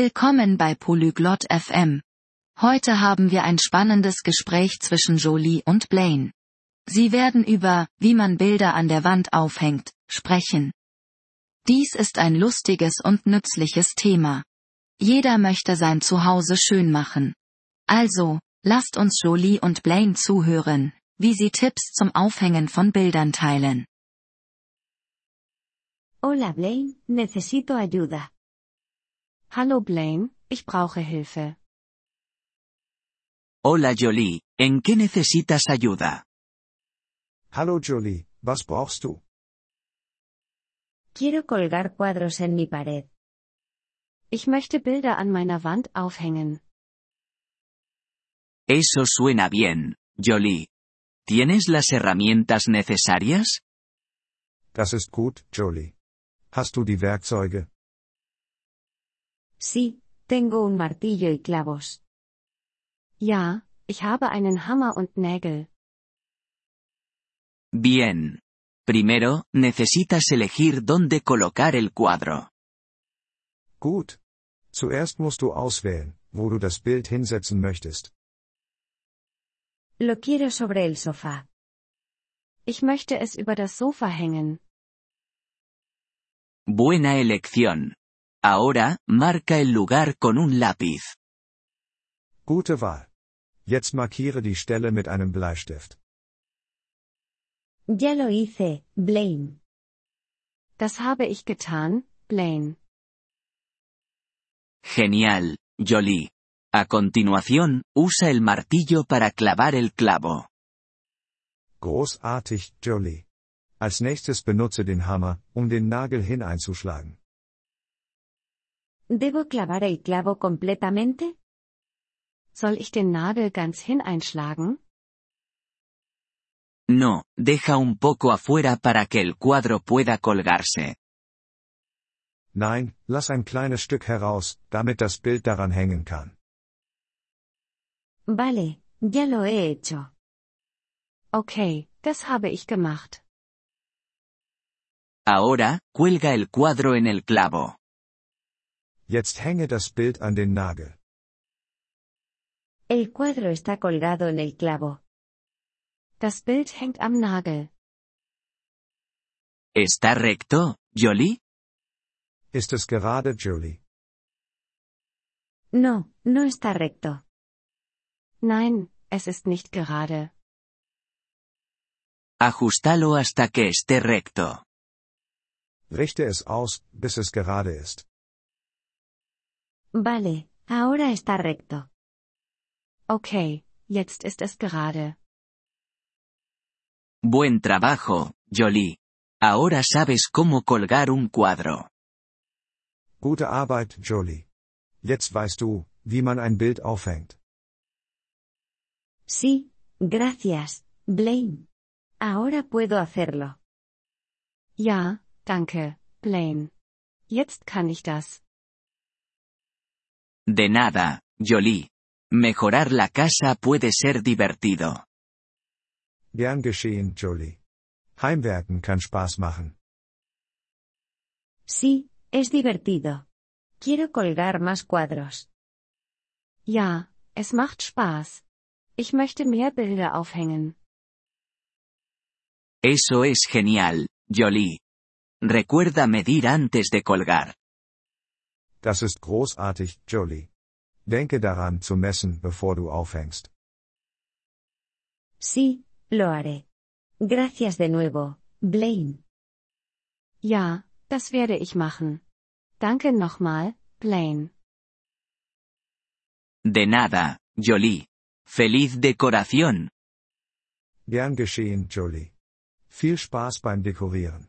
Willkommen bei Polyglot FM. Heute haben wir ein spannendes Gespräch zwischen Jolie und Blaine. Sie werden über, wie man Bilder an der Wand aufhängt, sprechen. Dies ist ein lustiges und nützliches Thema. Jeder möchte sein Zuhause schön machen. Also, lasst uns Jolie und Blaine zuhören, wie sie Tipps zum Aufhängen von Bildern teilen. Hola Blaine, necesito ayuda. Hallo Blaine, ich brauche Hilfe. Hola Jolie, ¿en qué necesitas ayuda? Hallo Jolie, was brauchst du? Quiero colgar cuadros en mi pared. Ich möchte Bilder an meiner Wand aufhängen. Eso suena bien, Jolie. ¿Tienes las herramientas necesarias? Das ist gut, Jolie. Hast du die Werkzeuge? Sí, tengo un martillo y clavos. Ja, ich habe einen Hammer und Nägel. Bien. Primero, necesitas elegir dónde colocar el cuadro. Gut. Zuerst musst du auswählen, wo du das Bild hinsetzen möchtest. Lo quiero sobre el sofá. Ich möchte es über das Sofa hängen. Buena elección. Ahora, marca el lugar con un lápiz. Gute Wahl. Jetzt markiere die Stelle mit einem Bleistift. Ya lo hice, Blaine. Das habe ich getan, Blaine. Genial, Jolie. A continuación, usa el martillo para clavar el clavo. Großartig, Jolie. Als nächstes benutze den Hammer, um den Nagel hineinzuschlagen. ¿Debo clavar el clavo completamente? Soll ich den Nagel ganz hineinschlagen? No, deja un poco afuera para que el cuadro pueda colgarse. Nein, lass ein kleines Stück heraus, damit das Bild daran hängen kann. Vale, ya lo he hecho. Okay, das habe ich gemacht. Ahora, cuelga el cuadro en el clavo. Jetzt hänge das Bild an den Nagel. El cuadro está colgado en el clavo. Das Bild hängt am Nagel. ¿Está recto, Jolie? Ist es gerade, Jolie? No, no está recto. Nein, es ist nicht gerade. Ajustalo hasta que esté recto. Richte es aus, bis es gerade ist. Vale, ahora está recto. Okay, jetzt ist es gerade. Buen trabajo, Jolie. Ahora sabes cómo colgar un cuadro. Gute Arbeit, Jolie. Jetzt weißt du, wie man ein Bild aufhängt. Sí, gracias, Blaine. Ahora puedo hacerlo. Ja, danke, Blaine. Jetzt kann ich das. De nada, Jolie. Mejorar la casa puede ser divertido. Gern geschehen, Jolie. Heimwerken kann Spaß machen. Sí, es divertido. Quiero colgar más cuadros. Ja, es macht Spaß. Ich möchte mehr Bilder aufhängen. Eso es genial, Jolie. Recuerda medir antes de colgar. Das ist großartig, Jolie. Denke daran zu messen, bevor du aufhängst. Sí, lo haré. Gracias de nuevo, Blaine. Ja, das werde ich machen. Danke nochmal, Blaine. De nada, Jolie. Feliz decoración. Gern geschehen, Jolie. Viel Spaß beim Dekorieren.